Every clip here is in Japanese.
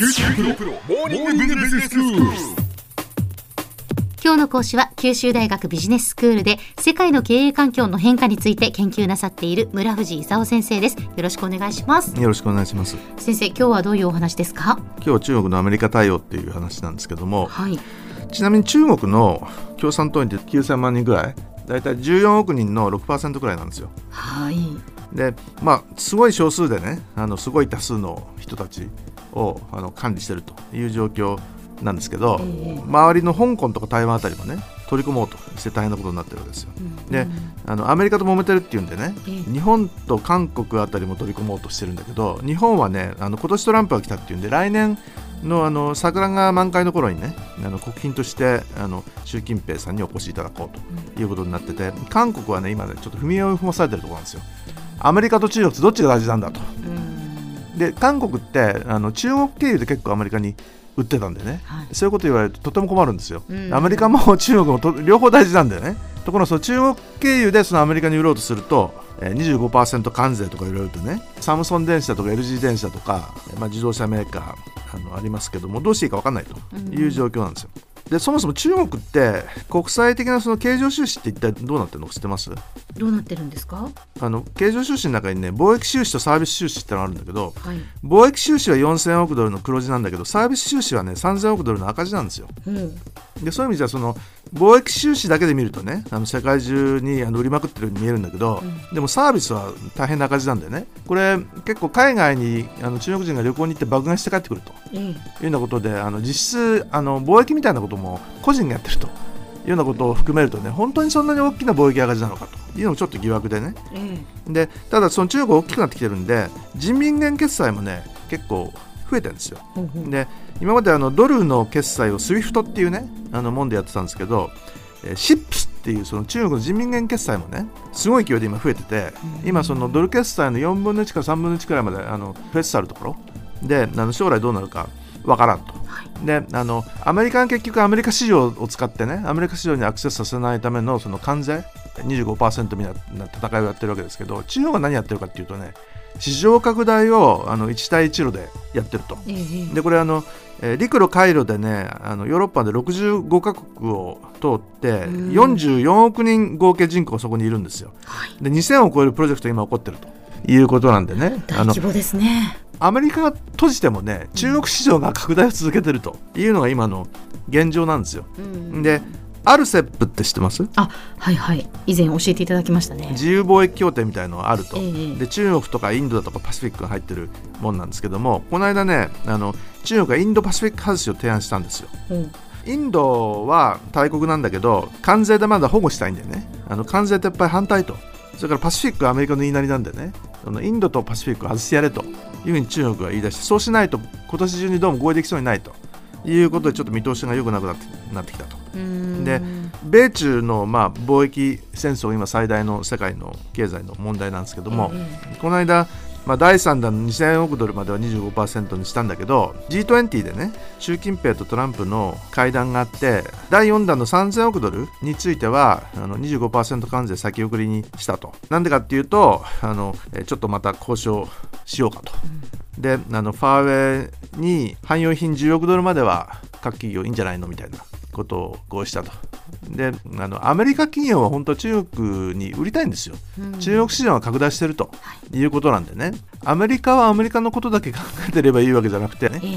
九州大学モーニングビジネススクール。今日の講師は九州大学ビジネススクールで世界の経営環境の変化について研究なさっている村藤勲先生ですよろしくお願いしますよろしくお願いします。先生今日はどういうお話ですか？今日中国のアメリカ対応っていう話なんですけども、はいちなみに中国の共産党員って9000万人ぐらい、だいたい14億人の6%ぐらいなんですよ。はいで、まあすごい少数でね、あのすごい多数の人たちをあの管理してるという状況なんですけど、ええ周りの香港とか台湾あたりもね、取り込もうとして大変なことになってるわけですよ。で、あのアメリカと揉めてるっていうんでね、ええ。日本と韓国あたりも取り込もうとしてるんだけど日本はねあの今年トランプが来たっていうんで来年のあの桜が満開の頃にねあの国賓としてあの習近平さんにお越しいただこうということになってて韓国はね今ねちょっと踏み絵を踏まされてるところなんですよ。アメリカと中国どっちが大事なんだと。うんで韓国ってあの中国経由で結構アメリカに売ってたんでね、はい。そういうこと言われるととても困るんですよ、うんアメリカも 中国もと両方大事なんだよね。ところがその中国経由でそのアメリカに売ろうとすると、えー、25%関税とかいろいろとねサムソン電子だとか LG 電子だとか、まあ、自動車メーカーあのありますけどもどうしていいか分かんないという状況なんですよ、でそもそも中国って国際的なその経常収支って一体どうなってるのか知ってます？どうなってるんですか？あの経常収支の中にね貿易収支とサービス収支ってのがあるんだけどはい。貿易収支は4000億ドルの黒字なんだけどサービス収支はね3000億ドルの赤字なんですよ。うんでそういう意味じゃその貿易収支だけで見るとねあの世界中にあの売りまくってるように見えるんだけど、でもサービスは大変な赤字なんだよね。これ結構海外にあの中国人が旅行に行って爆買いして帰ってくると。ええいうようなことであの実質あの貿易みたいなことも個人がやってると。いうようなことを含めるとね本当にそんなに大きな貿易赤字なのかと。いうのもちょっと疑惑でね。ええでただその中国大きくなってきてるんで人民元決済もね結構増えてるんですよ。で今まであのドルの決済を SWIFT っていうねあのもんでやってたんですけど、えー、SIPS っていうその中国の人民元決済もねすごい勢いで今増えてて今そのドル決済の4分の1から3分の1くらいまであの増えつつあるところ。であの将来どうなるかわからんと。であのアメリカは結局アメリカ市場を使ってねアメリカ市場にアクセスさせないためのその関税25%みたいな戦いをやってるわけですけど中国は何やってるかっていうとね市場拡大をあの1対1路でやってると。でこれあの、えー陸路回路でねあのヨーロッパで65カ国を通ってん。44億人合計人口がそこにいるんですよ。はい。で2000を超えるプロジェクトが今起こってると。いうことなんでね。大規模ですね。アメリカが閉じてもね中国市場が拡大を続けてるというのが今の現状なんですよ。うん。でアルセップって知ってます？あはいはい。以前教えていただきましたね。自由貿易協定みたいのがあると、ええ。で中国とかインドだとかパシフィックが入ってるもんなんですけどもこの間ねあの中国がインドパシフィック外しを提案したんですよ。うん。インドは大国なんだけど関税でまだ保護したいんでね。あの関税撤廃反対と。それからパシフィックはアメリカの言いなりなんでね。そのインドとパシフィックを外してやれというふうに中国が言い出してそうしないと今年中にどうも合意できそうにないということでちょっと見通しが良くなくなってなってきたと。うん。で米中のまあ貿易戦争今最大の世界の経済の問題なんですけども、えこの間、まあ、第3弾の2000億ドルまでは25%にしたんだけど G20 でね習近平とトランプの会談があって第4弾の3000億ドルについてはあの25%関税先送りにしたと。なんでかっていうとあのえちょっとまた交渉しようかと、であのファーウェイに汎用品10億ドルまでは各企業いいんじゃないのみたいなことを合意したと。であのアメリカ企業は本当は中国に売りたいんですよ、中国市場が拡大してるとい。うことなんでね。アメリカはアメリカのことだけ考えてればいいわけじゃなくてね。ええ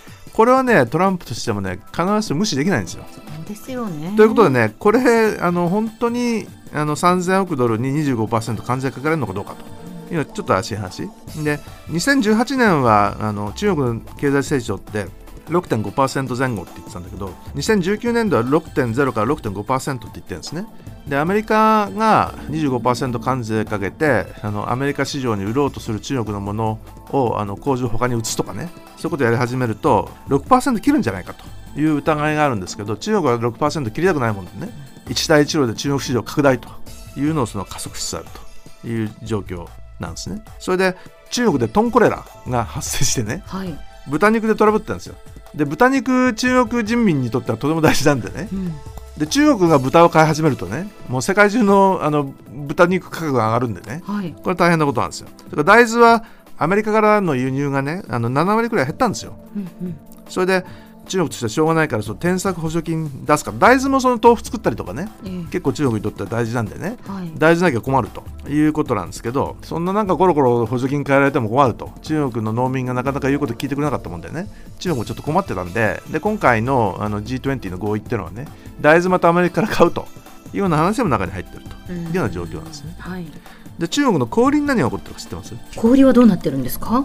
えこれはねトランプとしてもね必ずしも無視できないんですよ。そうですよね。ということでねこれあの本当にあの3000億ドルに25%関税かけられるのかどうかと。いうのはちょっと怪しい話。で2018年はあの中国の経済成長って6.5%前後って言ってたんだけど2019年度は6.0から6.5%って言ってるんですね。でアメリカが25%関税かけてあのアメリカ市場に売ろうとする中国のものをあの工場を他に移すとかね。そういうことをやり始めると6%切るんじゃないかという疑いがあるんですけど中国は6%切りたくないもんでね。一帯一路で中国市場拡大というのをその加速しつつあるという状況なんですね。それで中国でトンコレラが発生してねはい、豚肉でトラブってたんですよで豚肉中国人民にとってはとても大事なんでね。うん。で中国が豚を買い始めるとねもう世界中のあの豚肉価格が上がるんでね。はい。これ大変なことなんですよ。だから大豆はアメリカからの輸入がねあの7割くらい減ったんですよ。うんうん。それで中国としてはしょうがないからその添削補助金出すから大豆もその豆腐作ったりとかねええ。結構中国にとっては大事なんでね。はい。大豆なきゃ困るということなんですけどそんななんかコロコロ補助金変えられても困ると。中国の農民がなかなか言うこと聞いてくれなかったもんでね。中国もちょっと困ってたんでで今回のあの G20 の合意っていうのはね大豆またアメリカから買うというような話も中に入ってると。いうような状況なんですね。はい。で中国の小売りに何が起こってるか知ってます？氷はどうなってるんですか？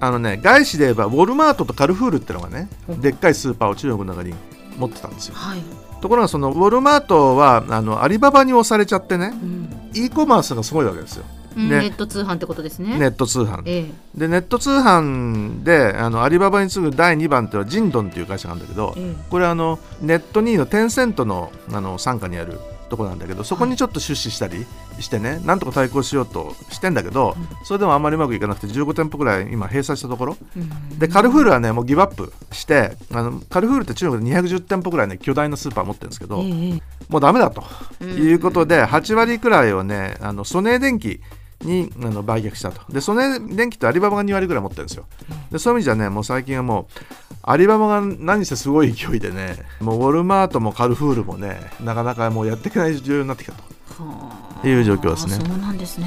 あのね外資で言えばウォルマートとカルフールってのがねうん。でっかいスーパーを中国の中に持ってたんですよ。はい、ところがそのウォルマートはあのアリババに押されちゃってねうん。e コマースがすごいわけですよ。うんね。ネット通販ってことですね。ネット通販。ええ。でネット通販であのアリババに次ぐ第2番っていうのはジンドンっていう会社なんだけどえこれあのネット2位のテンセントのあの傘下にあるとこなんだけどそこにちょっと出資したりしてねなんとか対抗しようとしてんだけどそれでもあんまりうまくいかなくて15店舗ぐらい今閉鎖したところ。でカルフールはねもうギブアップしてあのカルフールって中国で210店舗ぐらいね巨大なスーパー持ってるんですけど、ええ。もうダメだとうんいうことで8割くらいをねあのソネー電機にあの売却したと。でソネー電機ってアリババが2割ぐらい持ってるんですよ。でそういう意味じゃねもう最近はもうアリババが何せすごい勢いでねもうウォルマートもカルフールもねなかなかもうやっていけない状況になってきたと。はあいう状況ですね。そうなんですね。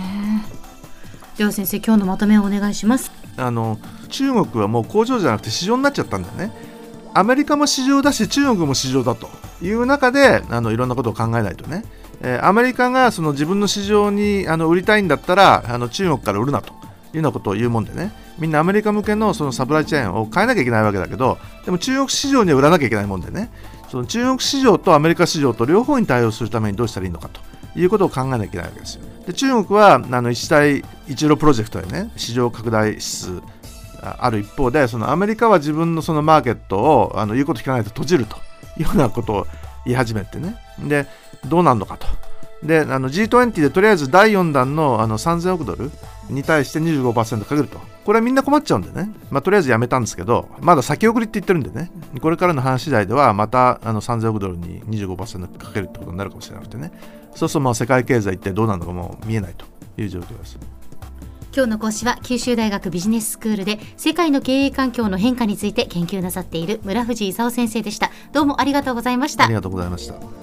では先生今日のまとめをお願いします。あの中国はもう工場じゃなくて市場になっちゃったんだよね。アメリカも市場だし中国も市場だという中であのいろんなことを考えないとね、えアメリカがその自分の市場にあの売りたいんだったらあの中国から売るなというようなことを言うもんでね。みんなアメリカ向けのそのサプライチェーンを変えなきゃいけないわけだけどでも中国市場には売らなきゃいけないもんでね。その中国市場とアメリカ市場と両方に対応するためにどうしたらいいのかということを考えなきゃいけないわけですよ。で中国はあの一帯一路プロジェクトでね市場拡大指数あある一方でそのアメリカは自分のそのマーケットをあの言うこと聞かないと閉じるというようなことを言い始めてね。でどうなるのかと。であの G20 でとりあえず第4弾のあの3000億ドルに対して25%かけると。これはみんな困っちゃうんでね、まあ、とりあえずやめたんですけどまだ先送りって言ってるんでね。これからの話次第ではまたあの3000億ドルに25%かけるってことになるかもしれなくてね。そうするとまあ世界経済ってどうなるのかもう見えないという状況です。今日の講師は九州大学ビジネススクールで世界の経営環境の変化について研究なさっている村藤勲先生でした。どうもありがとうございました。ありがとうございました